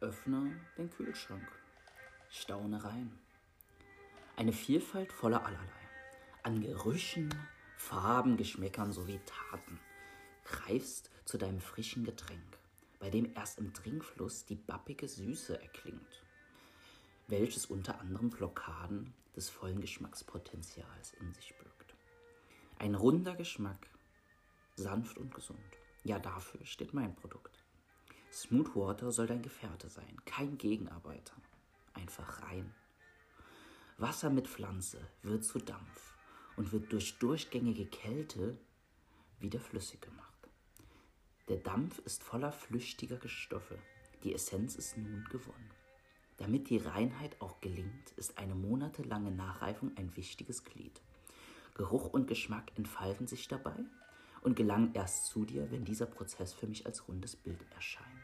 Öffne den Kühlschrank. Staune rein. Eine Vielfalt voller allerlei. An Gerüchen, Farben, Geschmäckern sowie Taten. Greifst zu deinem frischen Getränk, bei dem erst im Trinkfluss die bappige Süße erklingt, welches unter anderem Blockaden des vollen Geschmackspotenzials in sich birgt. Ein runder Geschmack, sanft und gesund. Ja, dafür steht mein Produkt. Smooth Water soll dein Gefährte sein, kein Gegenarbeiter. Einfach rein. Wasser mit Pflanze wird zu Dampf und wird durch durchgängige Kälte wieder flüssig gemacht. Der Dampf ist voller flüchtiger Stoffe. Die Essenz ist nun gewonnen. Damit die Reinheit auch gelingt, ist eine monatelange Nachreifung ein wichtiges Glied. Geruch und Geschmack entfalten sich dabei und gelangen erst zu dir, wenn dieser Prozess für mich als rundes Bild erscheint.